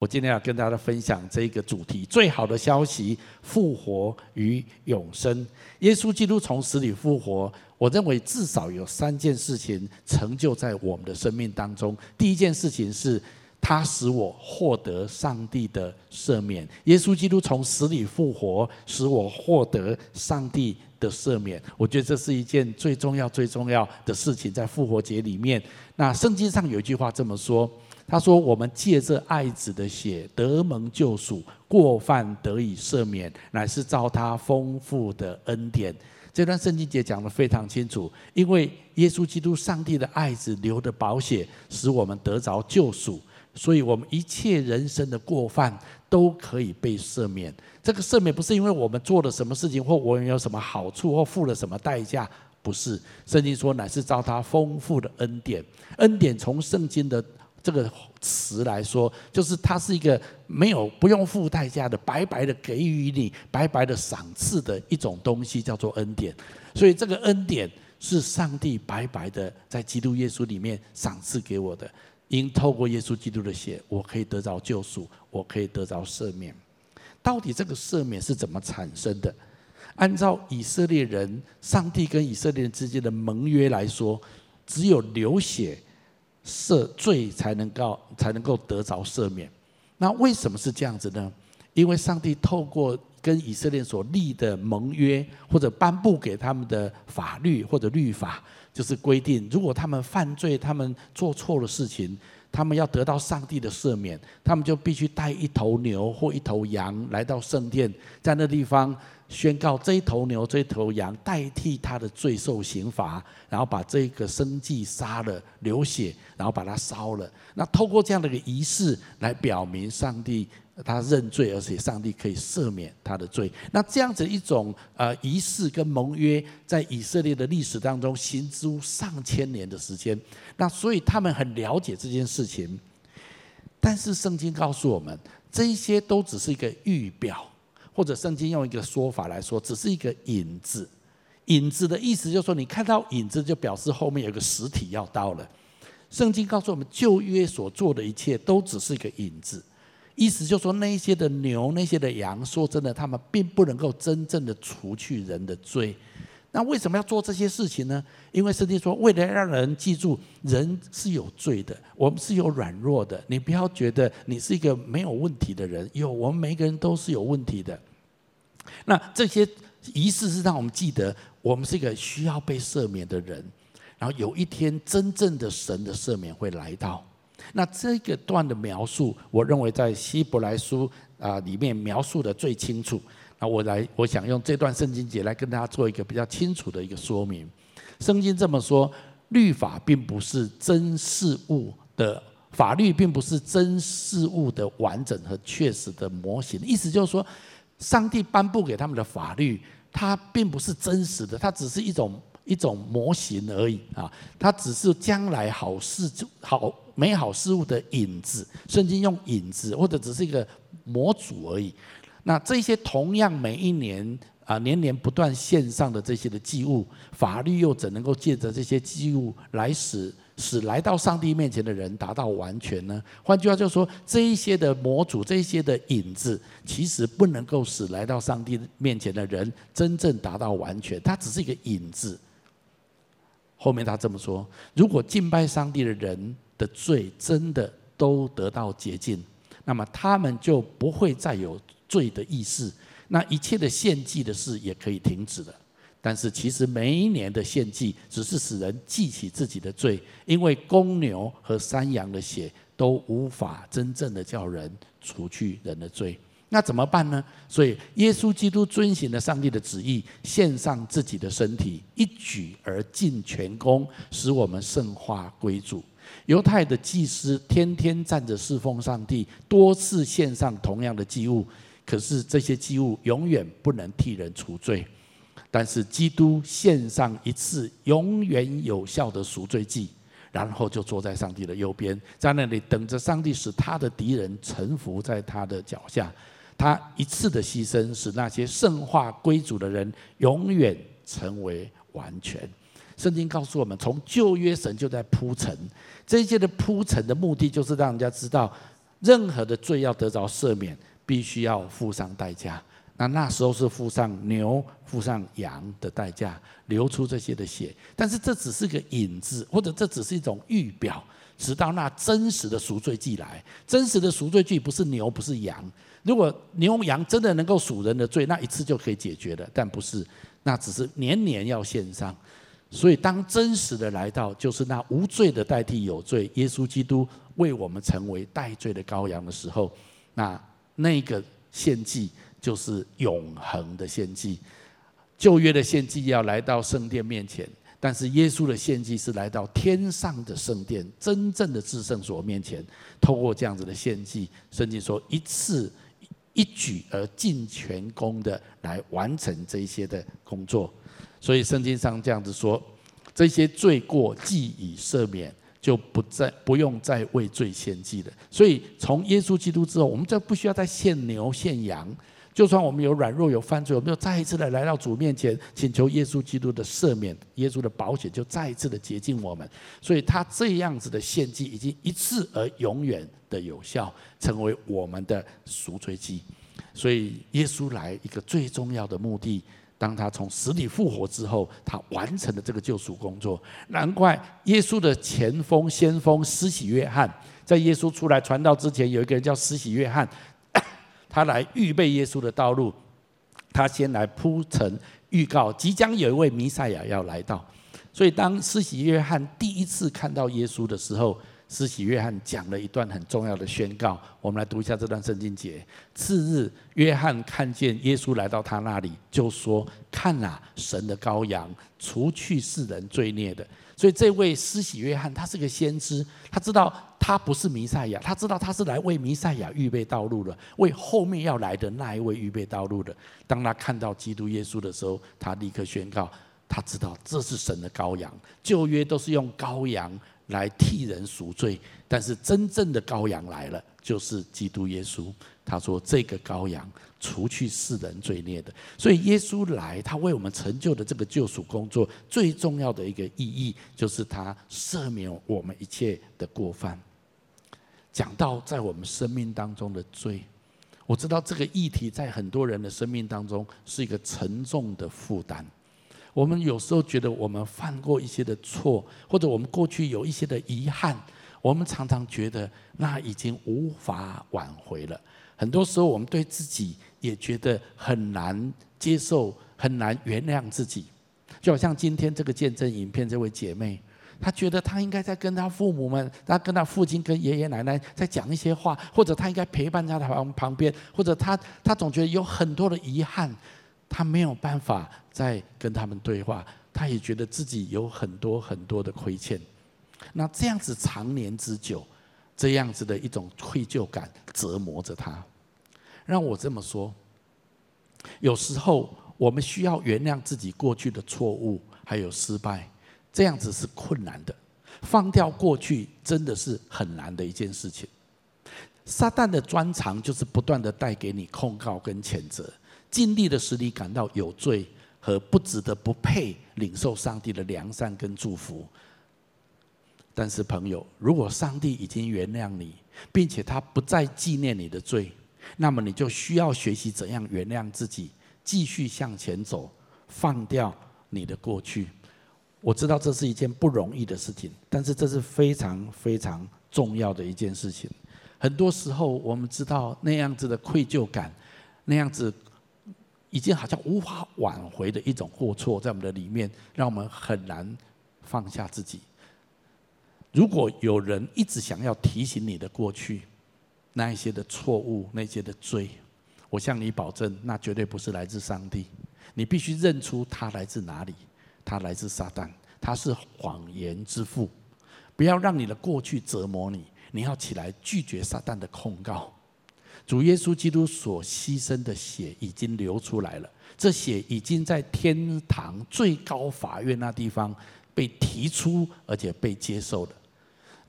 我今天要跟大家分享这个主题：最好的消息——复活与永生。耶稣基督从死里复活，我认为至少有三件事情成就在我们的生命当中。第一件事情是，他使我获得上帝的赦免。耶稣基督从死里复活，使我获得上帝的赦免。我觉得这是一件最重要、最重要的事情，在复活节里面。那圣经上有一句话这么说。他说：“我们借着爱子的血得蒙救赎，过犯得以赦免，乃是照他丰富的恩典。”这段圣经节讲得非常清楚，因为耶稣基督上帝的爱子流的宝血，使我们得着救赎，所以我们一切人生的过犯都可以被赦免。这个赦免不是因为我们做了什么事情，或我们有什么好处，或付了什么代价，不是。圣经说，乃是照他丰富的恩典。恩典从圣经的。这个词来说，就是它是一个没有不用付代价的，白白的给予你，白白的赏赐的一种东西，叫做恩典。所以这个恩典是上帝白白的在基督耶稣里面赏赐给我的。因透过耶稣基督的血，我可以得着救赎，我可以得着赦免。到底这个赦免是怎么产生的？按照以色列人，上帝跟以色列人之间的盟约来说，只有流血。赦罪才能够才能够得着赦免，那为什么是这样子呢？因为上帝透过跟以色列所立的盟约，或者颁布给他们的法律或者律法，就是规定，如果他们犯罪，他们做错了事情，他们要得到上帝的赦免，他们就必须带一头牛或一头羊来到圣殿，在那地方。宣告这一头牛、这一头羊代替他的罪受刑罚，然后把这个生祭杀了、流血，然后把它烧了。那透过这样的一个仪式来表明上帝他认罪，而且上帝可以赦免他的罪。那这样子一种呃仪式跟盟约，在以色列的历史当中行诸上千年的时间。那所以他们很了解这件事情，但是圣经告诉我们，这些都只是一个预表。或者圣经用一个说法来说，只是一个影子。影子的意思就是说，你看到影子，就表示后面有个实体要到了。圣经告诉我们，旧约所做的一切都只是一个影子，意思就说，那些的牛、那些的羊，说真的，他们并不能够真正的除去人的罪。那为什么要做这些事情呢？因为圣经说，为了让人记住人是有罪的，我们是有软弱的。你不要觉得你是一个没有问题的人，有，我们每个人都是有问题的。那这些仪式是让我们记得，我们是一个需要被赦免的人。然后有一天，真正的神的赦免会来到。那这个段的描述，我认为在希伯来书啊里面描述的最清楚。那我来，我想用这段圣经节来跟大家做一个比较清楚的一个说明。圣经这么说：律法并不是真事物的法律，并不是真事物的完整和确实的模型。意思就是说，上帝颁布给他们的法律，它并不是真实的，它只是一种一种模型而已啊！它只是将来好事、好美好事物的影子。圣经用影子，或者只是一个模组而已。那这些同样每一年啊年年不断献上的这些的祭物，法律又怎能够借着这些祭物来使使来到上帝面前的人达到完全呢？换句话就是说，这一些的模组，这一些的影子，其实不能够使来到上帝面前的人真正达到完全，它只是一个影子。后面他这么说：如果敬拜上帝的人的罪真的都得到洁净，那么他们就不会再有。罪的意识，那一切的献祭的事也可以停止了。但是其实每一年的献祭，只是使人记起自己的罪，因为公牛和山羊的血都无法真正的叫人除去人的罪。那怎么办呢？所以耶稣基督遵循了上帝的旨意，献上自己的身体，一举而尽全功，使我们圣化归主。犹太的祭司天天站着侍奉上帝，多次献上同样的祭物。可是这些祭物永远不能替人除罪，但是基督献上一次永远有效的赎罪祭，然后就坐在上帝的右边，在那里等着上帝使他的敌人臣服在他的脚下。他一次的牺牲，使那些圣化归主的人永远成为完全。圣经告诉我们，从旧约神就在铺陈这一切的铺陈的目的，就是让人家知道。任何的罪要得着赦免，必须要付上代价。那那时候是付上牛、付上羊的代价，流出这些的血。但是这只是个引子，或者这只是一种预表，直到那真实的赎罪祭来。真实的赎罪祭不是牛，不是羊。如果牛羊真的能够赎人的罪，那一次就可以解决了。但不是，那只是年年要献上。所以当真实的来到，就是那无罪的代替有罪，耶稣基督为我们成为代罪的羔羊的时候，那那个献祭就是永恒的献祭。旧约的献祭要来到圣殿面前，但是耶稣的献祭是来到天上的圣殿，真正的至圣所面前，透过这样子的献祭，圣经说一次。一举而尽全功的来完成这些的工作，所以圣经上这样子说：这些罪过既已赦免，就不再不用再为罪献祭了。所以从耶稣基督之后，我们就不需要再献牛献羊。就算我们有软弱有犯罪，我们就再一次的来到主面前，请求耶稣基督的赦免，耶稣的保险就再一次的洁净我们。所以他这样子的献祭已经一次而永远的有效，成为我们的赎罪祭。所以耶稣来一个最重要的目的，当他从死里复活之后，他完成了这个救赎工作。难怪耶稣的前锋先锋施洗约翰，在耶稣出来传道之前，有一个人叫施洗约翰。他来预备耶稣的道路，他先来铺陈预告，即将有一位弥赛亚要来到。所以，当施洗约翰第一次看到耶稣的时候，施洗约翰讲了一段很重要的宣告。我们来读一下这段圣经节。次日，约翰看见耶稣来到他那里，就说：“看哪，神的羔羊，除去世人罪孽的。”所以这位施洗约翰，他是个先知，他知道他不是弥赛亚，他知道他是来为弥赛亚预备道路的，为后面要来的那一位预备道路的。当他看到基督耶稣的时候，他立刻宣告，他知道这是神的羔羊。旧约都是用羔羊来替人赎罪，但是真正的羔羊来了，就是基督耶稣。他说：“这个羔羊除去世人罪孽的，所以耶稣来，他为我们成就的这个救赎工作，最重要的一个意义，就是他赦免我们一切的过犯。讲到在我们生命当中的罪，我知道这个议题在很多人的生命当中是一个沉重的负担。我们有时候觉得我们犯过一些的错，或者我们过去有一些的遗憾，我们常常觉得那已经无法挽回了。”很多时候，我们对自己也觉得很难接受，很难原谅自己。就好像今天这个见证影片，这位姐妹，她觉得她应该在跟她父母们，她跟她父亲、跟爷爷奶奶在讲一些话，或者她应该陪伴在她旁旁边，或者她她总觉得有很多的遗憾，她没有办法再跟他们对话，她也觉得自己有很多很多的亏欠。那这样子长年之久，这样子的一种愧疚感折磨着她。让我这么说，有时候我们需要原谅自己过去的错误，还有失败，这样子是困难的。放掉过去真的是很难的一件事情。撒旦的专长就是不断的带给你控告跟谴责，尽力的使你感到有罪和不值得、不配领受上帝的良善跟祝福。但是朋友，如果上帝已经原谅你，并且他不再纪念你的罪，那么你就需要学习怎样原谅自己，继续向前走，放掉你的过去。我知道这是一件不容易的事情，但是这是非常非常重要的一件事情。很多时候，我们知道那样子的愧疚感，那样子已经好像无法挽回的一种过错，在我们的里面，让我们很难放下自己。如果有人一直想要提醒你的过去，那一些的错误，那些的罪，我向你保证，那绝对不是来自上帝。你必须认出他来自哪里，他来自撒旦，他是谎言之父。不要让你的过去折磨你，你要起来拒绝撒旦的控告。主耶稣基督所牺牲的血已经流出来了，这血已经在天堂最高法院那地方被提出，而且被接受了。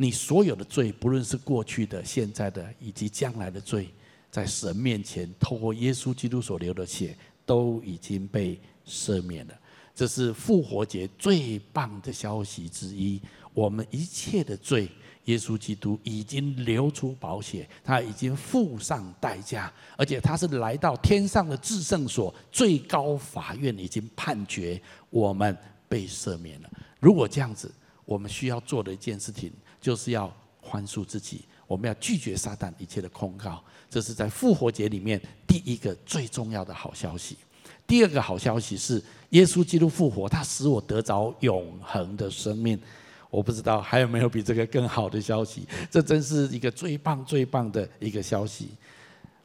你所有的罪，不论是过去的、现在的以及将来的罪，在神面前，透过耶稣基督所流的血，都已经被赦免了。这是复活节最棒的消息之一。我们一切的罪耶稣基督已经流出宝血，他已经付上代价，而且他是来到天上的至圣所，最高法院已经判决我们被赦免了。如果这样子，我们需要做的一件事情，就是要宽恕自己，我们要拒绝撒旦一切的控告。这是在复活节里面第一个最重要的好消息。第二个好消息是，耶稣基督复活，他使我得着永恒的生命。我不知道还有没有比这个更好的消息？这真是一个最棒、最棒的一个消息。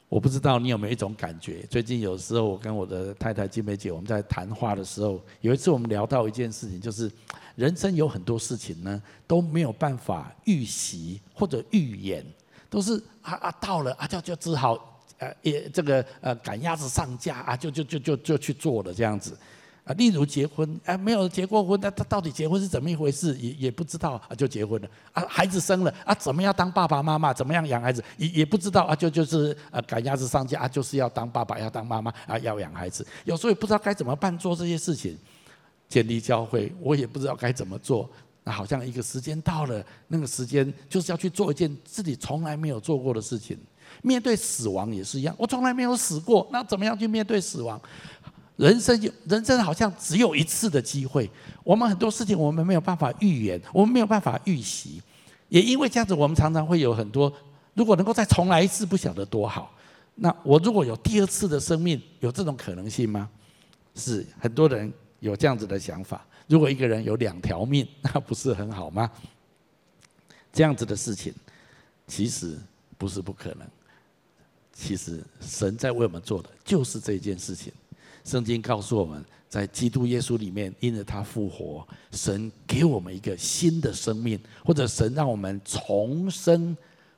我不知道你有没有一种感觉？最近有时候我跟我的太太金梅姐我们在谈话的时候，有一次我们聊到一件事情，就是人生有很多事情呢都没有办法预习或者预演，都是啊啊到了啊就就只好呃也这个呃赶鸭子上架啊就就就就就去做了这样子。啊，例如结婚，哎，没有结过婚，那他到底结婚是怎么一回事？也也不知道啊，就结婚了啊，孩子生了啊，怎么样当爸爸妈妈？怎么样养孩子？也也不知道啊，就就是啊赶鸭子上架啊，就是要当爸爸，要当妈妈啊，要养孩子。有时候也不知道该怎么办，做这些事情，建立教会，我也不知道该怎么做。那好像一个时间到了，那个时间就是要去做一件自己从来没有做过的事情。面对死亡也是一样，我从来没有死过，那怎么样去面对死亡？人生有人生好像只有一次的机会，我们很多事情我们没有办法预言，我们没有办法预习，也因为这样子，我们常常会有很多，如果能够再重来一次，不晓得多好。那我如果有第二次的生命，有这种可能性吗？是很多人有这样子的想法。如果一个人有两条命，那不是很好吗？这样子的事情，其实不是不可能。其实神在为我们做的就是这件事情。圣经告诉我们，在基督耶稣里面，因着他复活，神给我们一个新的生命，或者神让我们重生，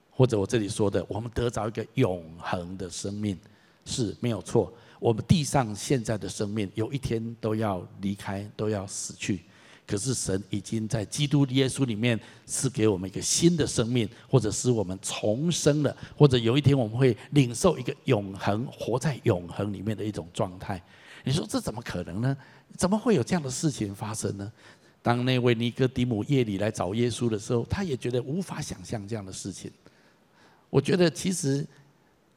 或者我这里说的，我们得着一个永恒的生命，是没有错。我们地上现在的生命，有一天都要离开，都要死去。可是神已经在基督耶稣里面赐给我们一个新的生命，或者使我们重生了，或者有一天我们会领受一个永恒，活在永恒里面的一种状态。你说这怎么可能呢？怎么会有这样的事情发生呢？当那位尼哥底母夜里来找耶稣的时候，他也觉得无法想象这样的事情。我觉得其实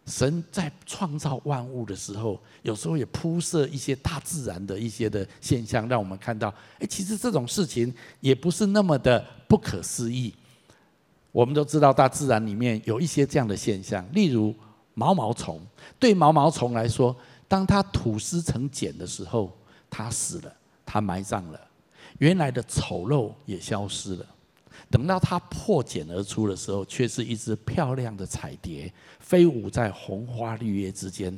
神在创造万物的时候，有时候也铺设一些大自然的一些的现象，让我们看到，哎，其实这种事情也不是那么的不可思议。我们都知道大自然里面有一些这样的现象，例如毛毛虫，对毛毛虫来说。当它吐丝成茧的时候，它死了，它埋葬了，原来的丑陋也消失了。等到它破茧而出的时候，却是一只漂亮的彩蝶，飞舞在红花绿叶之间。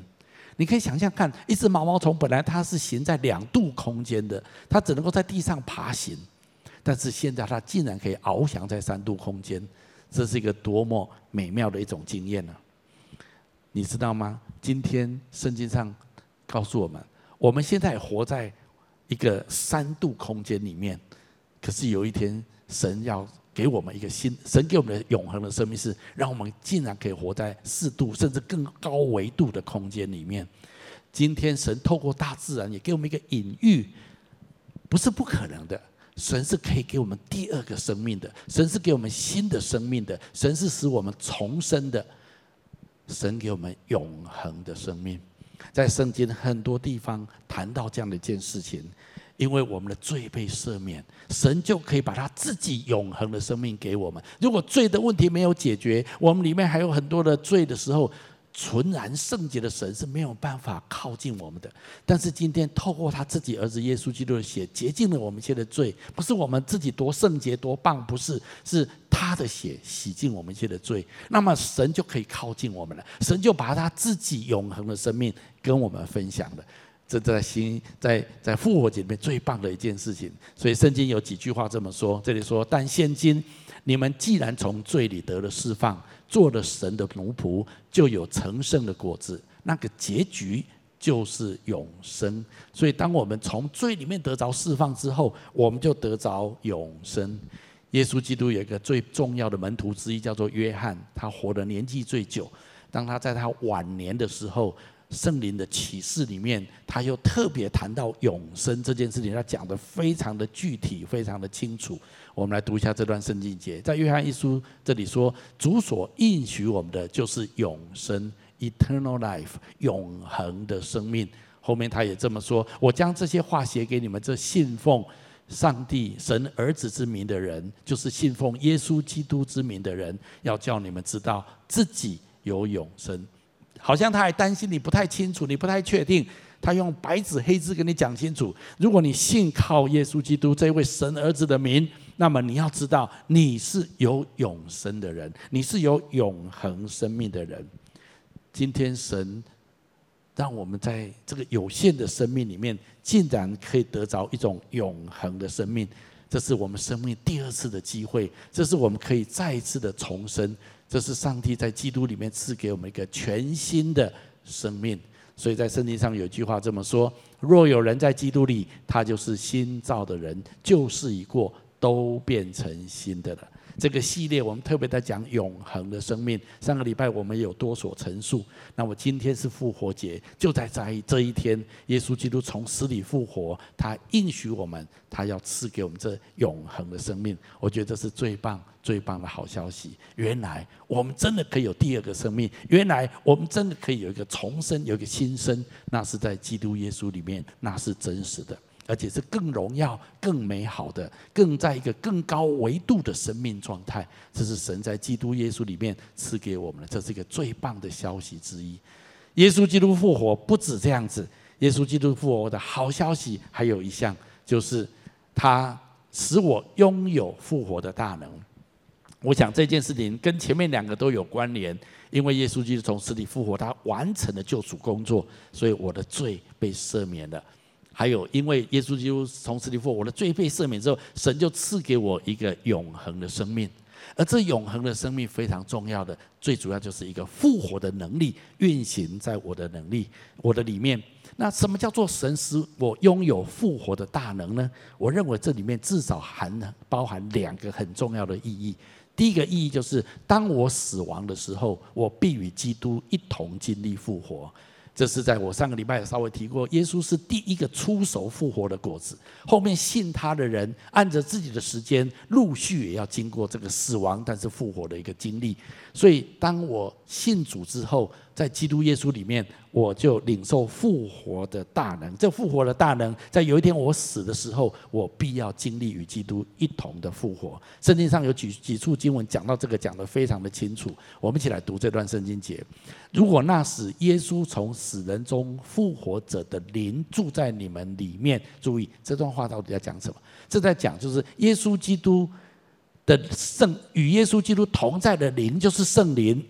你可以想象看，一只毛毛虫本来它是行在两度空间的，它只能够在地上爬行，但是现在它竟然可以翱翔在三度空间，这是一个多么美妙的一种经验呢？你知道吗？今天圣经上。告诉我们，我们现在活在一个三度空间里面，可是有一天，神要给我们一个新，神给我们的永恒的生命是，让我们竟然可以活在四度甚至更高维度的空间里面。今天，神透过大自然也给我们一个隐喻，不是不可能的。神是可以给我们第二个生命的，神是给我们新的生命的，神是使我们重生的，神给我们永恒的生命。在圣经很多地方谈到这样的一件事情，因为我们的罪被赦免，神就可以把他自己永恒的生命给我们。如果罪的问题没有解决，我们里面还有很多的罪的时候，纯然圣洁的神是没有办法靠近我们的。但是今天透过他自己儿子耶稣基督的血，洁净了我们一切的罪，不是我们自己多圣洁多棒，不是，是他的血洗净我们一切的罪。那么神就可以靠近我们了，神就把他自己永恒的生命跟我们分享了。这在新在在复活节里面最棒的一件事情。所以圣经有几句话这么说，这里说：但现今你们既然从罪里得了释放。做了神的奴仆，就有成圣的果子，那个结局就是永生。所以，当我们从罪里面得着释放之后，我们就得着永生。耶稣基督有一个最重要的门徒之一，叫做约翰，他活的年纪最久。当他在他晚年的时候，圣灵的启示里面，他又特别谈到永生这件事情，他讲得非常的具体，非常的清楚。我们来读一下这段圣经节，在约翰一书这里说：“主所应许我们的就是永生 （eternal life），永恒的生命。”后面他也这么说：“我将这些话写给你们，这信奉上帝神儿子之名的人，就是信奉耶稣基督之名的人，要叫你们知道自己有永生。”好像他还担心你不太清楚，你不太确定。他用白纸黑字跟你讲清楚：如果你信靠耶稣基督这位神儿子的名。那么你要知道，你是有永生的人，你是有永恒生命的人。今天神让我们在这个有限的生命里面，竟然可以得着一种永恒的生命，这是我们生命第二次的机会，这是我们可以再一次的重生，这是上帝在基督里面赐给我们一个全新的生命。所以在圣经上有句话这么说：若有人在基督里，他就是新造的人，旧事已过。都变成新的了。这个系列我们特别在讲永恒的生命。上个礼拜我们有多所陈述。那么今天是复活节，就在在这一天，耶稣基督从死里复活，他应许我们，他要赐给我们这永恒的生命。我觉得这是最棒、最棒的好消息。原来我们真的可以有第二个生命，原来我们真的可以有一个重生，有一个新生，那是在基督耶稣里面，那是真实的。而且是更荣耀、更美好的，更在一个更高维度的生命状态。这是神在基督耶稣里面赐给我们的，这是一个最棒的消息之一。耶稣基督复活不止这样子，耶稣基督复活的好消息还有一项，就是他使我拥有复活的大能。我想这件事情跟前面两个都有关联，因为耶稣基督从死里复活，他完成了救赎工作，所以我的罪被赦免了。还有，因为耶稣基督从死里复活，我的罪被赦免之后，神就赐给我一个永恒的生命。而这永恒的生命非常重要的，最主要就是一个复活的能力运行在我的能力、我的里面。那什么叫做神使我拥有复活的大能呢？我认为这里面至少含包含两个很重要的意义。第一个意义就是，当我死亡的时候，我必与基督一同经历复活。这是在我上个礼拜也稍微提过，耶稣是第一个出手复活的果子，后面信他的人，按着自己的时间，陆续也要经过这个死亡但是复活的一个经历。所以，当我信主之后，在基督耶稣里面，我就领受复活的大能。这复活的大能，在有一天我死的时候，我必要经历与基督一同的复活。圣经上有几几处经文讲到这个，讲得非常的清楚。我们一起来读这段圣经节：如果那时耶稣从死人中复活者的灵住在你们里面，注意这段话到底在讲什么？这在讲就是耶稣基督的圣与耶稣基督同在的灵，就是圣灵。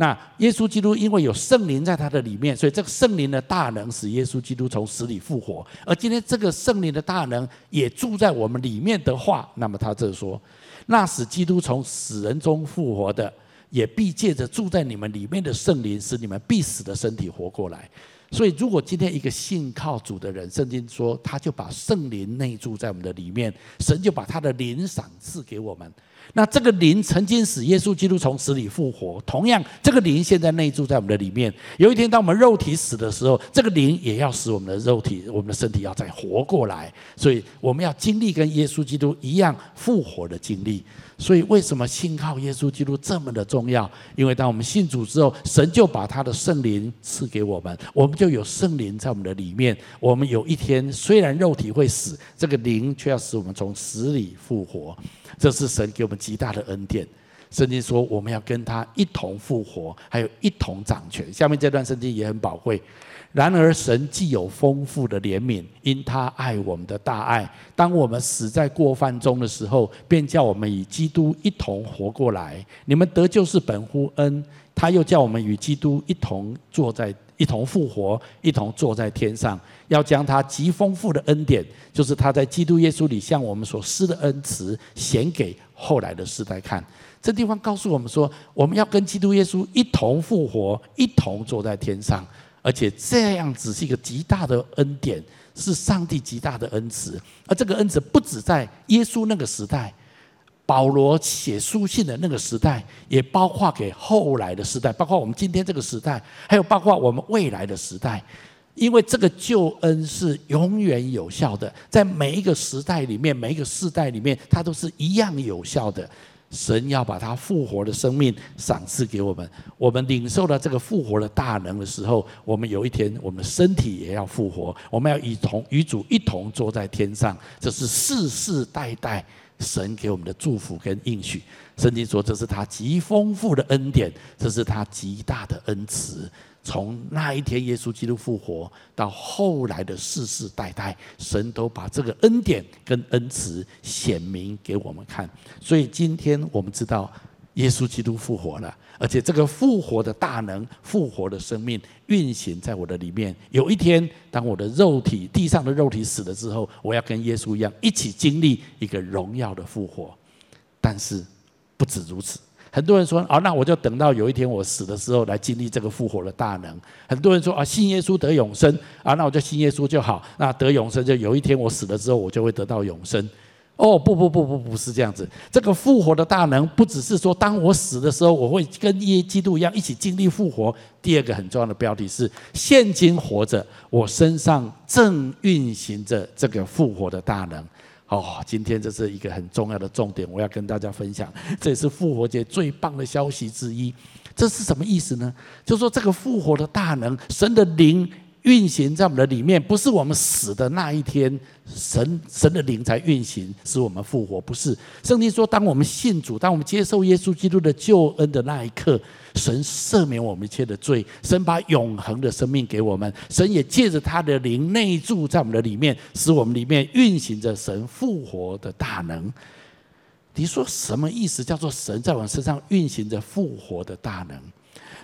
那耶稣基督因为有圣灵在他的里面，所以这个圣灵的大能使耶稣基督从死里复活。而今天这个圣灵的大能也住在我们里面的话，那么他这说，那使基督从死人中复活的，也必借着住在你们里面的圣灵，使你们必死的身体活过来。所以，如果今天一个信靠主的人，圣经说他就把圣灵内住在我们的里面，神就把他的灵赏赐给我们。那这个灵曾经使耶稣基督从死里复活，同样这个灵现在内住在我们的里面。有一天，当我们肉体死的时候，这个灵也要使我们的肉体、我们的身体要再活过来。所以，我们要经历跟耶稣基督一样复活的经历。所以，为什么信靠耶稣基督这么的重要？因为当我们信主之后，神就把他的圣灵赐给我们，我们就有圣灵在我们的里面。我们有一天虽然肉体会死，这个灵却要使我们从死里复活。这是神给我们极大的恩典。圣经说，我们要跟他一同复活，还有一同掌权。下面这段圣经也很宝贵。然而，神既有丰富的怜悯，因他爱我们的大爱，当我们死在过犯中的时候，便叫我们与基督一同活过来。你们得救是本乎恩，他又叫我们与基督一同坐在一同复活，一同坐在天上，要将他极丰富的恩典，就是他在基督耶稣里向我们所施的恩慈，显给后来的世代看。这地方告诉我们说，我们要跟基督耶稣一同复活，一同坐在天上。而且这样子是一个极大的恩典，是上帝极大的恩慈。而这个恩慈不止在耶稣那个时代，保罗写书信的那个时代，也包括给后来的时代，包括我们今天这个时代，还有包括我们未来的时代。因为这个救恩是永远有效的，在每一个时代里面，每一个世代里面，它都是一样有效的。神要把他复活的生命赏赐给我们，我们领受了这个复活的大能的时候，我们有一天我们的身体也要复活，我们要与同与主一同坐在天上，这是世世代代神给我们的祝福跟应许。圣经说，这是他极丰富的恩典，这是他极大的恩慈。从那一天耶稣基督复活到后来的世世代代，神都把这个恩典跟恩慈显明给我们看。所以今天我们知道耶稣基督复活了，而且这个复活的大能、复活的生命运行在我的里面。有一天，当我的肉体、地上的肉体死了之后，我要跟耶稣一样，一起经历一个荣耀的复活。但是不止如此。很多人说啊，那我就等到有一天我死的时候来经历这个复活的大能。很多人说啊，信耶稣得永生啊，那我就信耶稣就好。那得永生就有一天我死了之后，我就会得到永生。哦，不不不不不是这样子。这个复活的大能不只是说当我死的时候，我会跟耶基督一样一起经历复活。第二个很重要的标题是：现今活着，我身上正运行着这个复活的大能。哦，今天这是一个很重要的重点，我要跟大家分享，这也是复活节最棒的消息之一。这是什么意思呢？就说，这个复活的大能，神的灵。运行在我们的里面，不是我们死的那一天，神神的灵才运行，使我们复活。不是，圣经说，当我们信主，当我们接受耶稣基督的救恩的那一刻，神赦免我们一切的罪，神把永恒的生命给我们，神也借着他的灵内住在我们的里面，使我们里面运行着神复活的大能。你说什么意思？叫做神在我们身上运行着复活的大能？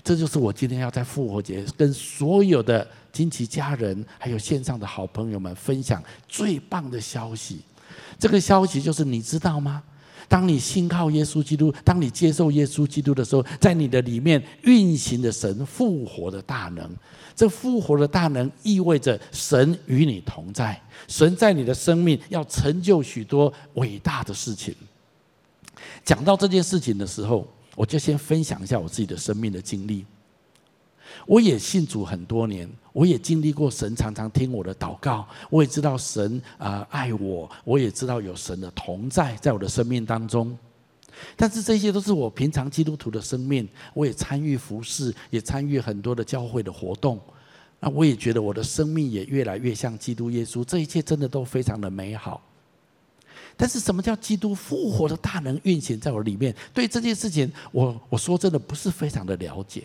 这就是我今天要在复活节跟所有的金奇家人，还有线上的好朋友们分享最棒的消息。这个消息就是你知道吗？当你信靠耶稣基督，当你接受耶稣基督的时候，在你的里面运行的神复活的大能。这复活的大能意味着神与你同在，神在你的生命要成就许多伟大的事情。讲到这件事情的时候。我就先分享一下我自己的生命的经历。我也信主很多年，我也经历过神常常听我的祷告，我也知道神啊爱我，我也知道有神的同在在我的生命当中。但是这些都是我平常基督徒的生命，我也参与服事，也参与很多的教会的活动。那我也觉得我的生命也越来越像基督耶稣，这一切真的都非常的美好。但是什么叫基督复活的大能运行在我里面？对这件事情，我我说真的不是非常的了解。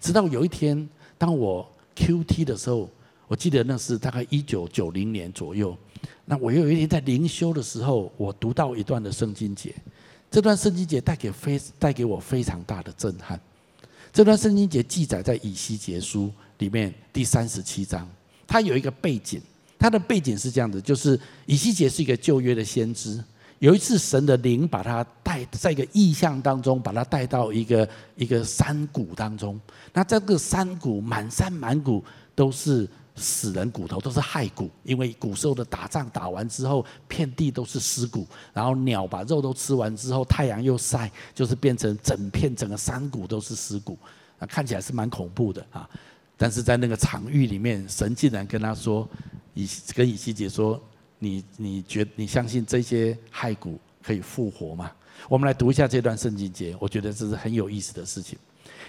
直到有一天，当我 QT 的时候，我记得那是大概一九九零年左右。那我有一天在灵修的时候，我读到一段的圣经节，这段圣经节带给非带给我非常大的震撼。这段圣经节记载在以西结书里面第三十七章，它有一个背景。它的背景是这样子，就是以西结是一个旧约的先知。有一次，神的灵把他带在一个异象当中，把他带到一个一个山谷当中。那这个山谷满山满谷都是死人骨头，都是骸骨，因为古时候的打仗打完之后，遍地都是尸骨。然后鸟把肉都吃完之后，太阳又晒，就是变成整片整个山谷都是尸骨。啊看起来是蛮恐怖的啊。但是在那个场域里面，神竟然跟他说。以跟以西结说：“你你觉你相信这些骸骨可以复活吗？”我们来读一下这段圣经节，我觉得这是很有意思的事情。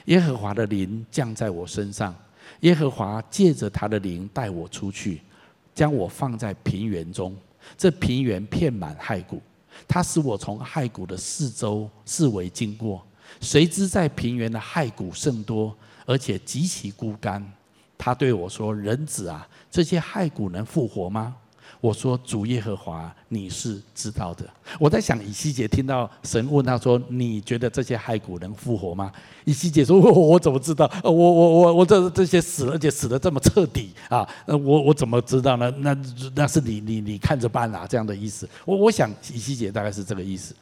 耶和华的灵降在我身上，耶和华借着他的灵带我出去，将我放在平原中。这平原遍满骸骨，他使我从骸骨的四周四围经过。谁知在平原的骸骨甚多，而且极其枯干。他对我说：“人子啊。”这些骸骨能复活吗？我说，主耶和华，你是知道的。我在想，以西结听到神问他说：“你觉得这些骸骨能复活吗？”以西结说：“我我怎么知道？我我我我这这些死了，而且死得这么彻底啊！我我怎么知道呢？那那是你你你看着办啊，这样的意思。我我想以西结大概是这个意思。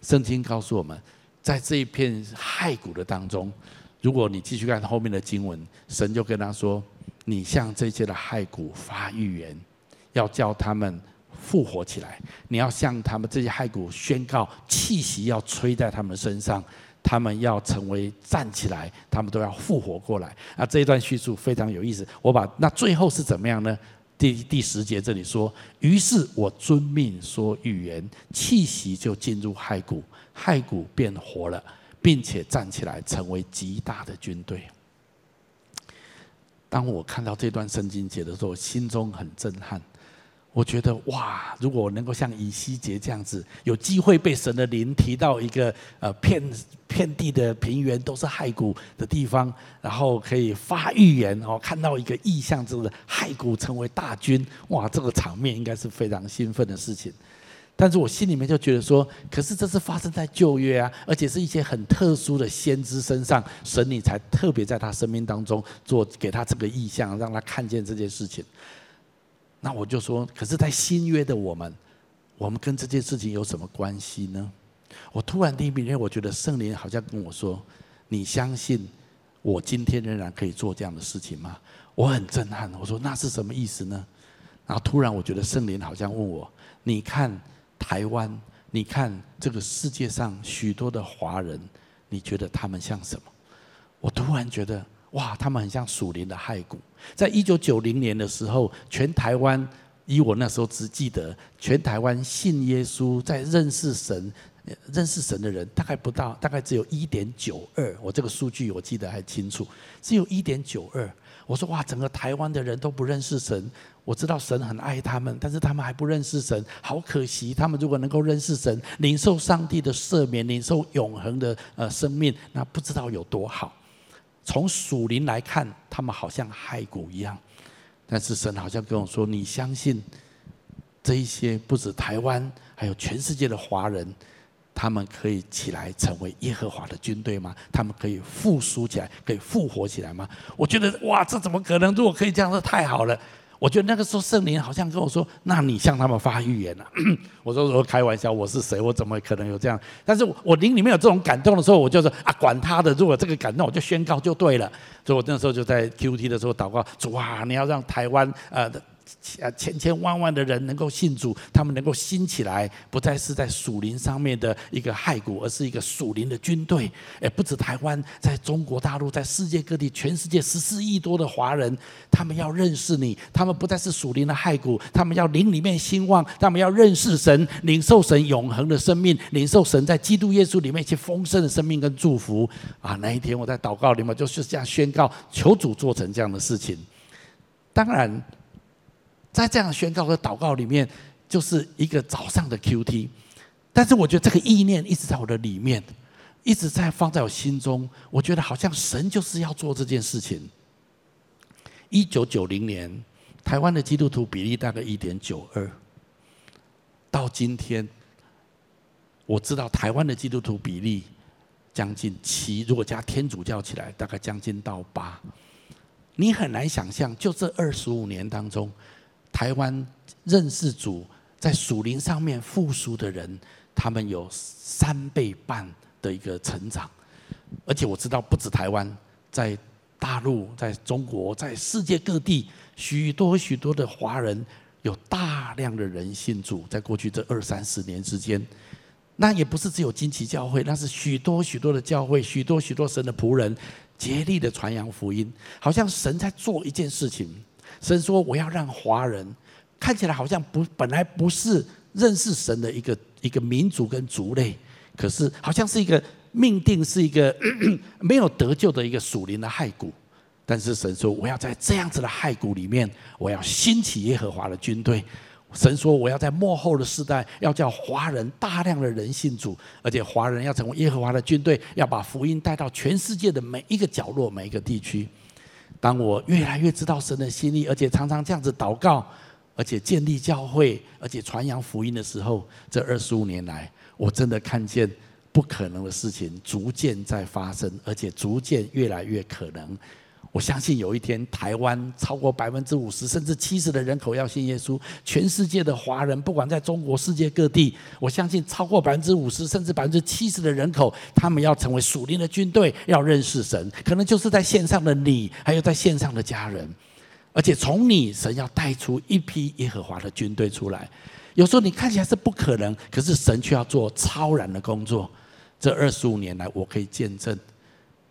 圣经告诉我们，在这一片骸骨的当中，如果你继续看后面的经文，神就跟他说。你向这些的骸骨发预言，要叫他们复活起来。你要向他们这些骸骨宣告，气息要吹在他们身上，他们要成为站起来，他们都要复活过来。啊，这一段叙述非常有意思。我把那最后是怎么样呢？第第十节这里说：“于是我遵命说预言，气息就进入骸骨，骸骨变活了，并且站起来，成为极大的军队。”当我看到这段圣经节的时候，心中很震撼。我觉得哇，如果我能够像以西结这样子，有机会被神的灵提到一个呃遍遍地的平原都是骸骨的地方，然后可以发预言哦，看到一个异象，之后的骸骨成为大军，哇，这个场面应该是非常兴奋的事情。但是我心里面就觉得说，可是这是发生在旧约啊，而且是一些很特殊的先知身上，神你才特别在他生命当中做给他这个异象，让他看见这件事情。那我就说，可是，在新约的我们，我们跟这件事情有什么关系呢？我突然第一天，我觉得圣灵好像跟我说：“你相信我今天仍然可以做这样的事情吗？”我很震撼。我说：“那是什么意思呢？”然后突然，我觉得圣灵好像问我：“你看台湾，你看这个世界上许多的华人，你觉得他们像什么？”我突然觉得。哇，他们很像属灵的骸骨。在一九九零年的时候，全台湾，以我那时候只记得，全台湾信耶稣、在认识神、认识神的人，大概不到，大概只有一点九二。我这个数据我记得还清楚，只有一点九二。我说哇，整个台湾的人都不认识神。我知道神很爱他们，但是他们还不认识神，好可惜。他们如果能够认识神，领受上帝的赦免，领受永恒的呃生命，那不知道有多好。从属灵来看，他们好像骸骨一样，但是神好像跟我说：“你相信这一些不止台湾，还有全世界的华人，他们可以起来成为耶和华的军队吗？他们可以复苏起来，可以复活起来吗？”我觉得哇，这怎么可能？如果可以这样，说太好了。我觉得那个时候圣灵好像跟我说：“那你向他们发预言了。”我说：“我开玩笑，我是谁？我怎么可能有这样？”但是我灵里面有这种感动的时候，我就说：“啊，管他的！如果这个感动，我就宣告就对了。”所以我那时候就在 QT 的时候祷告：“主啊，你要让台湾呃。”千千万万的人能够信主，他们能够兴起来，不再是在属灵上面的一个骸骨，而是一个属灵的军队。诶，不止台湾，在中国大陆，在世界各地，全世界十四亿多的华人，他们要认识你，他们不再是属灵的骸骨，他们要灵里面兴旺，他们要认识神，领受神永恒的生命，领受神在基督耶稣里面一些丰盛的生命跟祝福。啊，那一天我在祷告里面就是这样宣告，求主做成这样的事情。当然。在这样宣告和祷告里面，就是一个早上的 QT，但是我觉得这个意念一直在我的里面，一直在放在我心中。我觉得好像神就是要做这件事情。一九九零年，台湾的基督徒比例大概一点九二，到今天，我知道台湾的基督徒比例将近七，如果加天主教起来，大概将近到八。你很难想象，就这二十五年当中。台湾认识主，在属灵上面复苏的人，他们有三倍半的一个成长，而且我知道不止台湾，在大陆、在中国、在世界各地，许多许多的华人有大量的人信主，在过去这二三十年之间，那也不是只有金旗教会，那是许多许多的教会，许多许多神的仆人竭力的传扬福音，好像神在做一件事情。神说：“我要让华人看起来好像不本来不是认识神的一个一个民族跟族类，可是好像是一个命定，是一个 没有得救的一个属灵的骸骨。但是神说：我要在这样子的骸骨里面，我要兴起耶和华的军队。神说：我要在末后的世代，要叫华人大量的人信主，而且华人要成为耶和华的军队，要把福音带到全世界的每一个角落、每一个地区。”当我越来越知道神的心意，而且常常这样子祷告，而且建立教会，而且传扬福音的时候，这二十五年来，我真的看见不可能的事情逐渐在发生，而且逐渐越来越可能。我相信有一天，台湾超过百分之五十甚至七十的人口要信耶稣，全世界的华人，不管在中国世界各地，我相信超过百分之五十甚至百分之七十的人口，他们要成为属灵的军队，要认识神，可能就是在线上的你，还有在线上的家人。而且从你神要带出一批耶和华的军队出来。有时候你看起来是不可能，可是神却要做超然的工作。这二十五年来，我可以见证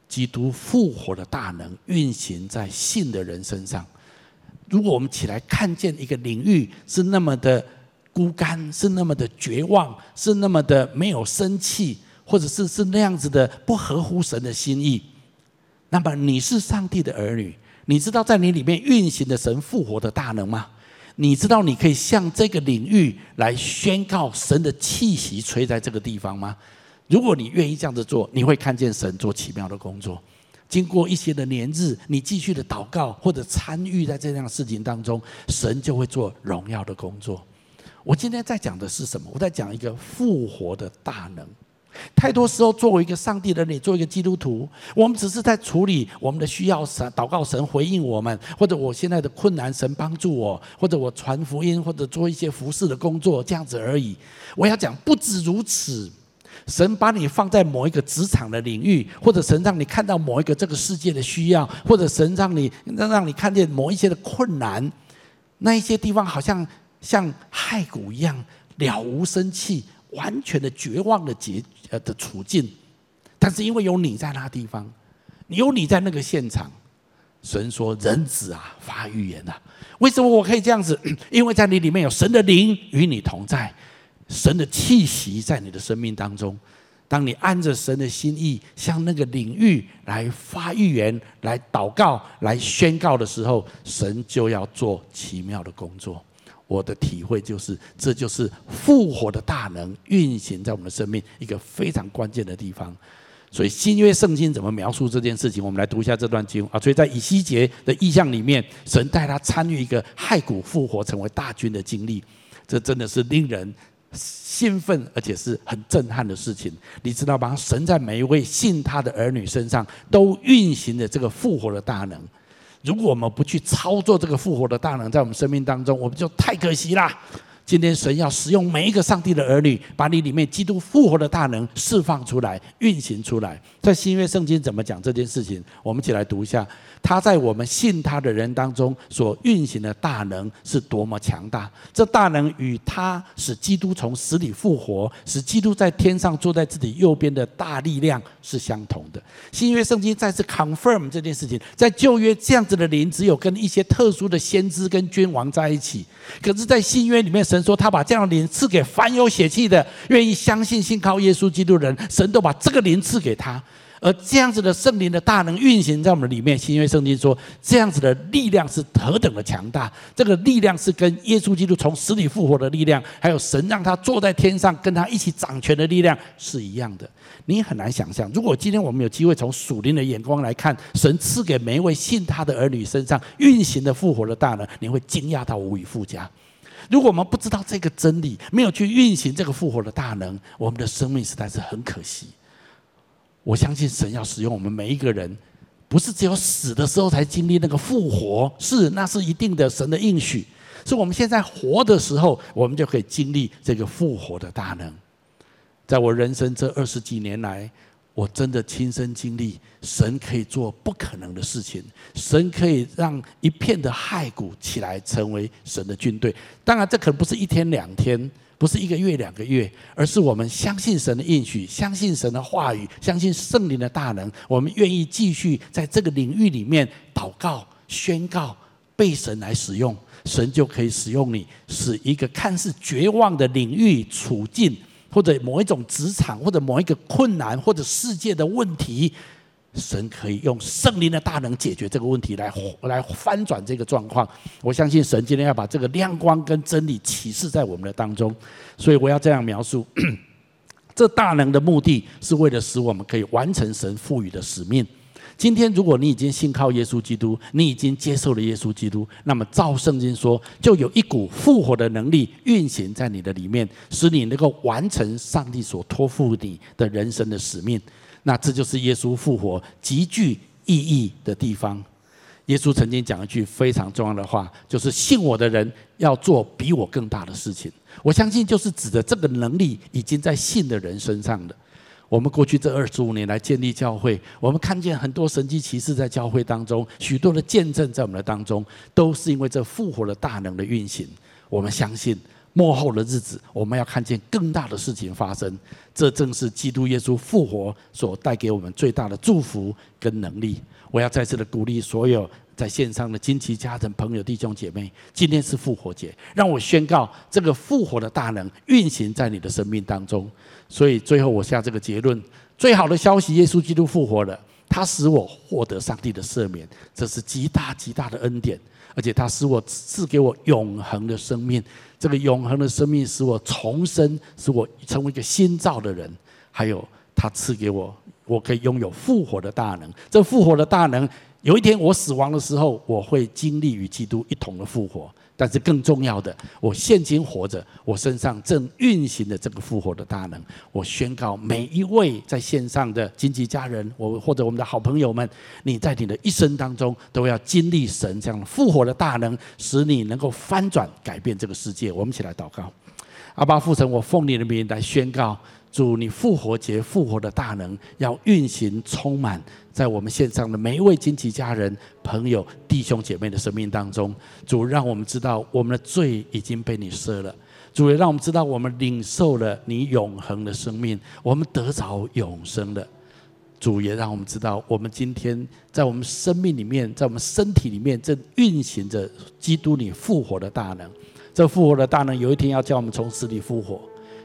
基督复活的大能运行在信的人身上。如果我们起来看见一个领域是那么的孤干，是那么的绝望，是那么的没有生气，或者是是那样子的不合乎神的心意，那么你是上帝的儿女，你知道在你里面运行的神复活的大能吗？你知道你可以向这个领域来宣告神的气息吹在这个地方吗？如果你愿意这样子做，你会看见神做奇妙的工作。经过一些的年日，你继续的祷告或者参与在这样的事情当中，神就会做荣耀的工作。我今天在讲的是什么？我在讲一个复活的大能。太多时候，作为一个上帝的你，作为一个基督徒，我们只是在处理我们的需要，神祷告，神回应我们，或者我现在的困难，神帮助我，或者我传福音，或者做一些服侍的工作，这样子而已。我要讲，不止如此，神把你放在某一个职场的领域，或者神让你看到某一个这个世界的需要，或者神让你让让你看见某一些的困难，那一些地方好像像骸骨一样了无生气。完全的绝望的结呃的处境，但是因为有你在那地方，有你在那个现场，神说：“人子啊，发预言啊！为什么我可以这样子？因为在你里面有神的灵与你同在，神的气息在你的生命当中。当你按着神的心意向那个领域来发预言、来祷告、来宣告的时候，神就要做奇妙的工作。”我的体会就是，这就是复活的大能运行在我们的生命一个非常关键的地方。所以新约圣经怎么描述这件事情？我们来读一下这段经啊。所以在以西结的意象里面，神带他参与一个骸骨复活、成为大军的经历，这真的是令人兴奋，而且是很震撼的事情。你知道吗？神在每一位信他的儿女身上都运行着这个复活的大能。如果我们不去操作这个复活的大能在我们生命当中，我们就太可惜啦。今天神要使用每一个上帝的儿女，把你里面基督复活的大能释放出来、运行出来。在新约圣经怎么讲这件事情？我们一起来读一下。他在我们信他的人当中所运行的大能是多么强大！这大能与他使基督从死里复活，使基督在天上坐在自己右边的大力量是相同的。新约圣经再次 confirm 这件事情。在旧约这样子的灵只有跟一些特殊的先知跟君王在一起，可是，在新约里面，神说他把这样的灵赐给凡有血气的，愿意相信信靠耶稣基督的人，神都把这个灵赐给他。而这样子的圣灵的大能运行在我们里面，新约圣经说，这样子的力量是何等的强大！这个力量是跟耶稣基督从死里复活的力量，还有神让他坐在天上跟他一起掌权的力量是一样的。你很难想象，如果今天我们有机会从属灵的眼光来看，神赐给每一位信他的儿女身上运行的复活的大能，你会惊讶到无以复加。如果我们不知道这个真理，没有去运行这个复活的大能，我们的生命实在是很可惜。我相信神要使用我们每一个人，不是只有死的时候才经历那个复活，是那是一定的神的应许，是我们现在活的时候，我们就可以经历这个复活的大能。在我人生这二十几年来，我真的亲身经历神可以做不可能的事情，神可以让一片的骸骨起来成为神的军队。当然，这可能不是一天两天。不是一个月两个月，而是我们相信神的应许，相信神的话语，相信圣灵的大能。我们愿意继续在这个领域里面祷告、宣告，被神来使用，神就可以使用你，使一个看似绝望的领域处境，或者某一种职场，或者某一个困难，或者世界的问题。神可以用圣灵的大能解决这个问题，来来翻转这个状况。我相信神今天要把这个亮光跟真理启示在我们的当中，所以我要这样描述：这大能的目的是为了使我们可以完成神赋予的使命。今天，如果你已经信靠耶稣基督，你已经接受了耶稣基督，那么照圣经说，就有一股复活的能力运行在你的里面，使你能够完成上帝所托付你的人生的使命。那这就是耶稣复活极具意义的地方。耶稣曾经讲一句非常重要的话，就是信我的人要做比我更大的事情。我相信就是指的这个能力已经在信的人身上的。我们过去这二十五年来建立教会，我们看见很多神迹奇事在教会当中，许多的见证在我们的当中，都是因为这复活的大能的运行。我们相信末后的日子，我们要看见更大的事情发生。这正是基督耶稣复活所带给我们最大的祝福跟能力。我要再次的鼓励所有在线上的金奇家人、朋友、弟兄姐妹，今天是复活节，让我宣告这个复活的大能运行在你的生命当中。所以最后我下这个结论：最好的消息，耶稣基督复活了，他使我获得上帝的赦免，这是极大极大的恩典，而且他使我赐给我永恒的生命。这个永恒的生命使我重生，使我成为一个新造的人。还有他赐给我，我可以拥有复活的大能。这复活的大能，有一天我死亡的时候，我会经历与基督一同的复活。但是更重要的，我现今活着，我身上正运行的这个复活的大能，我宣告每一位在线上的经济家人，我或者我们的好朋友们，你在你的一生当中都要经历神这样复活的大能，使你能够翻转改变这个世界。我们一起来祷告，阿爸父神，我奉你的名来宣告。主，你复活节复活的大能要运行充满在我们线上的每一位金奇家人、朋友、弟兄姐妹的生命当中。主，让我们知道我们的罪已经被你赦了。主，也让我们知道我们领受了你永恒的生命，我们得着永生了。主，也让我们知道我们今天在我们生命里面，在我们身体里面正运行着基督你复活的大能。这复活的大能有一天要叫我们从死里复活。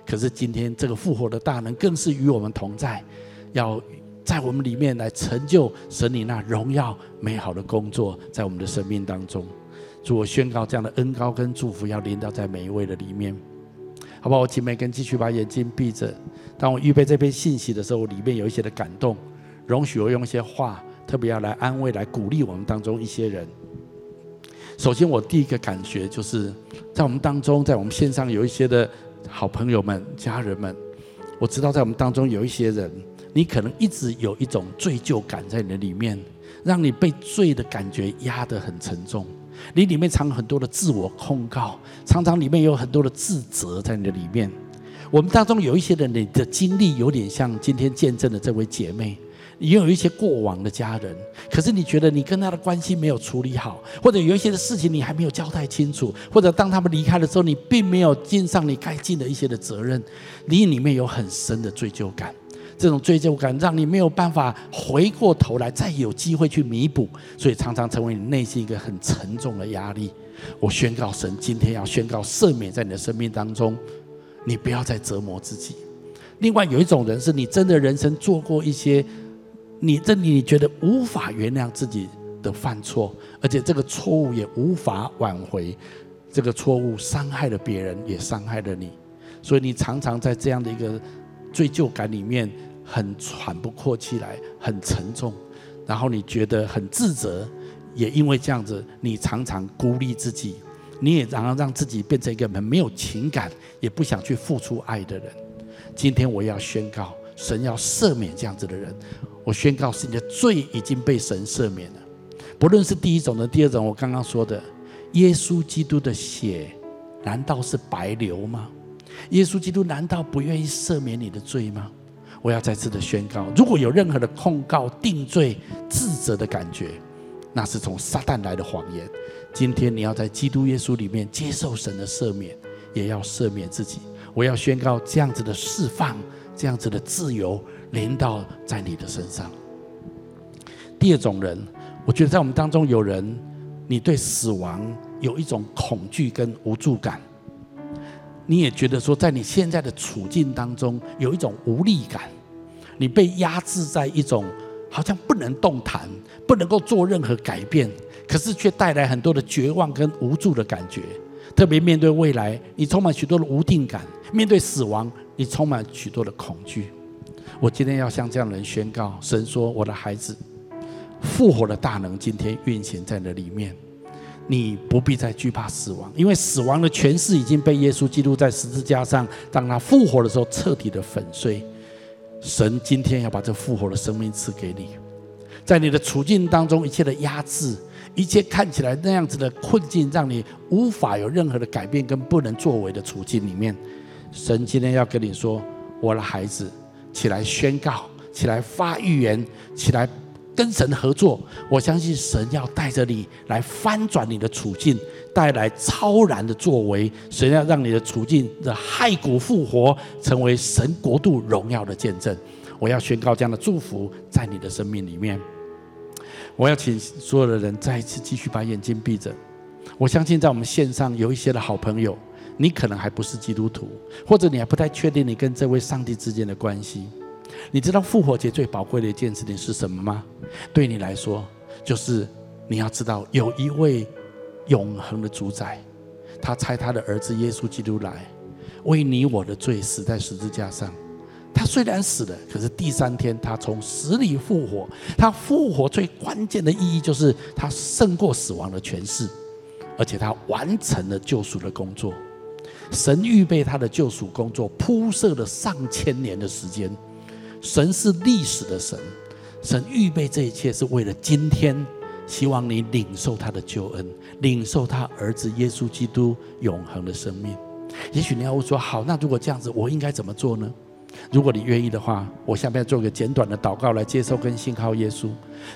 可是今天这个复活的大能更是与我们同在，要在我们里面来成就神你那荣耀美好的工作，在我们的生命当中。主，我宣告这样的恩膏跟祝福要临到在每一位的里面，好不好？我请每个人继续把眼睛闭着。当我预备这篇信息的时候，里面有一些的感动，容许我用一些话，特别要来安慰、来鼓励我们当中一些人。首先，我第一个感觉就是在我们当中，在我们线上有一些的。好朋友们、家人们，我知道在我们当中有一些人，你可能一直有一种罪疚感在你的里面，让你被罪的感觉压得很沉重。你里面藏很多的自我控告，常常里面有很多的自责在你的里面。我们当中有一些人，你的经历有点像今天见证的这位姐妹。也有一些过往的家人，可是你觉得你跟他的关系没有处理好，或者有一些的事情你还没有交代清楚，或者当他们离开的时候，你并没有尽上你该尽的一些的责任，你里面有很深的罪疚感，这种罪疚感让你没有办法回过头来再有机会去弥补，所以常常成为你内心一个很沉重的压力。我宣告神今天要宣告赦免在你的生命当中，你不要再折磨自己。另外有一种人是你真的人生做过一些。你这里你觉得无法原谅自己的犯错，而且这个错误也无法挽回，这个错误伤害了别人，也伤害了你，所以你常常在这样的一个罪疚感里面，很喘不过气来，很沉重，然后你觉得很自责，也因为这样子，你常常孤立自己，你也常常让自己变成一个很没有情感，也不想去付出爱的人。今天我要宣告，神要赦免这样子的人。我宣告，是你的罪已经被神赦免了。不论是第一种的，第二种，我刚刚说的，耶稣基督的血难道是白流吗？耶稣基督难道不愿意赦免你的罪吗？我要再次的宣告，如果有任何的控告、定罪、自责的感觉，那是从撒旦来的谎言。今天你要在基督耶稣里面接受神的赦免，也要赦免自己。我要宣告这样子的释放，这样子的自由。临到在你的身上。第二种人，我觉得在我们当中有人，你对死亡有一种恐惧跟无助感，你也觉得说，在你现在的处境当中有一种无力感，你被压制在一种好像不能动弹、不能够做任何改变，可是却带来很多的绝望跟无助的感觉。特别面对未来，你充满许多的无定感；面对死亡，你充满许多的恐惧。我今天要向这样的人宣告：神说，我的孩子，复活的大能今天运行在那里面，你不必再惧怕死亡，因为死亡的权势已经被耶稣基督在十字架上，当他复活的时候彻底的粉碎。神今天要把这复活的生命赐给你，在你的处境当中，一切的压制，一切看起来那样子的困境，让你无法有任何的改变跟不能作为的处境里面，神今天要跟你说，我的孩子。起来宣告，起来发预言，起来跟神合作。我相信神要带着你来翻转你的处境，带来超然的作为。神要让你的处境的骸骨复活，成为神国度荣耀的见证。我要宣告这样的祝福在你的生命里面。我要请所有的人再一次继续把眼睛闭着。我相信在我们线上有一些的好朋友，你可能还不是基督徒，或者你还不太确定你跟这位上帝之间的关系。你知道复活节最宝贵的一件事情是什么吗？对你来说，就是你要知道有一位永恒的主宰，他差他的儿子耶稣基督来，为你我的罪死在十字架上。他虽然死了，可是第三天他从死里复活。他复活最关键的意义就是他胜过死亡的权势，而且他完成了救赎的工作。神预备他的救赎工作，铺设了上千年的时间。神是历史的神，神预备这一切是为了今天，希望你领受他的救恩，领受他儿子耶稣基督永恒的生命。也许你要说：好，那如果这样子，我应该怎么做呢？如果你愿意的话，我下面做个简短的祷告来接受跟信靠耶稣。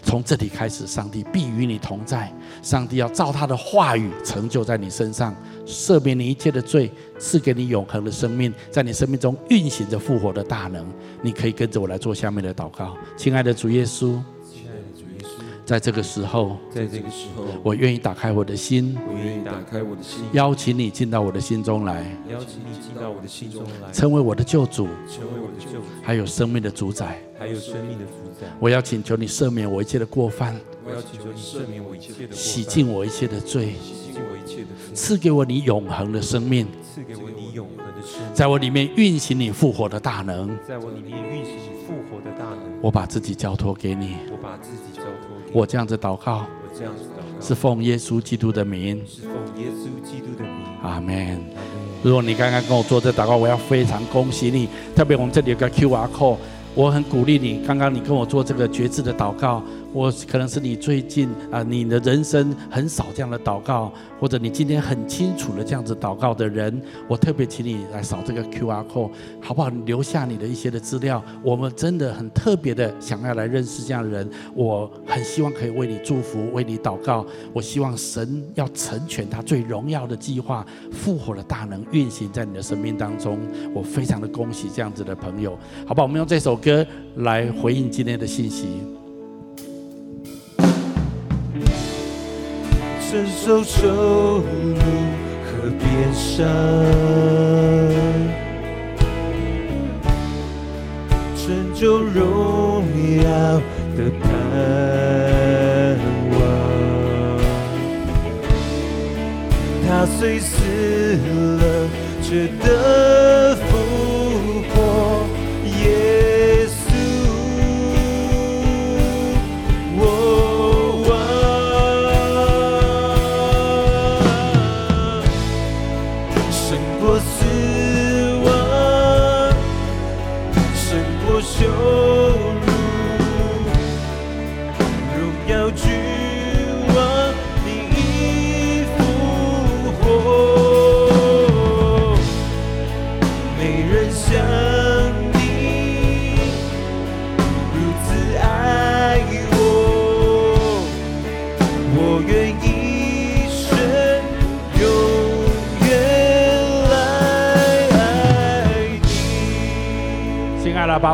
从这里开始，上帝必与你同在。上帝要照他的话语成就在你身上，赦免你一切的罪，赐给你永恒的生命，在你生命中运行着复活的大能。你可以跟着我来做下面的祷告，亲爱的主耶稣。在这个时候，在这个时候，我愿意打开我的心，我愿意打开我的心，邀请你进到我的心中来，邀请你进到我的心中来，成为我的救主，成为我的救主，还有生命的主宰，还有生命的主宰。我要请求你赦免我一切的过犯，我要请求你赦免我一切的过犯，洗净我一切的罪，洗净我一切的罪，赐给我你永恒的生命，赐给我你永恒的生命，在我里面运行你复活的大能，在我里面运行你复活的大能。我把自己交托给你，我把自己。我这样子祷告，我这样子祷告，是奉耶稣基督的名，是奉耶稣基督的名。阿门。如果你刚刚跟我做这祷告，我要非常恭喜你。特别我们这里有个 QR code，我很鼓励你。刚刚你跟我做这个觉知的祷告。我可能是你最近啊，你的人生很少这样的祷告，或者你今天很清楚的这样子祷告的人，我特别请你来扫这个 QR code，好不好？留下你的一些的资料，我们真的很特别的想要来认识这样的人。我很希望可以为你祝福，为你祷告。我希望神要成全他最荣耀的计划，复活的大能运行在你的生命当中。我非常的恭喜这样子的朋友，好不好？我们用这首歌来回应今天的信息。伸手走入河边上，成就荣耀的盼望。他虽死了，却得阿爸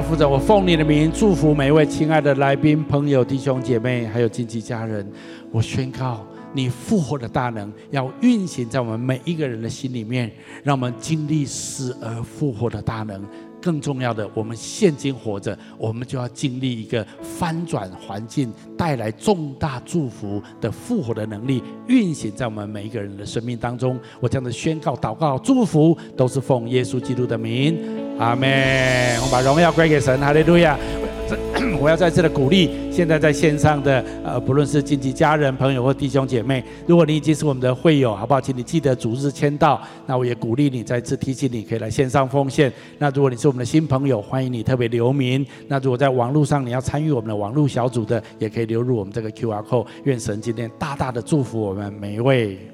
负责，我奉你的名祝福每一位亲爱的来宾、朋友、弟兄姐妹，还有亲戚家人。我宣告，你复活的大能要运行在我们每一个人的心里面，让我们经历死而复活的大能。更重要的，我们现今活着，我们就要经历一个翻转环境、带来重大祝福的复活的能力，运行在我们每一个人的生命当中。我这样的宣告、祷告、祝福，都是奉耶稣基督的名。阿门！我把荣耀归给神，哈利路亚！我要再次的鼓励，现在在线上的呃，不论是亲戚、家人、朋友或弟兄姐妹，如果你已经是我们的会友，好不好？请你记得逐日签到。那我也鼓励你，再次提醒你，可以来线上奉献。那如果你是我们的新朋友，欢迎你特别留名。那如果在网络上你要参与我们的网络小组的，也可以流入我们这个 QR code。愿神今天大大的祝福我们每一位。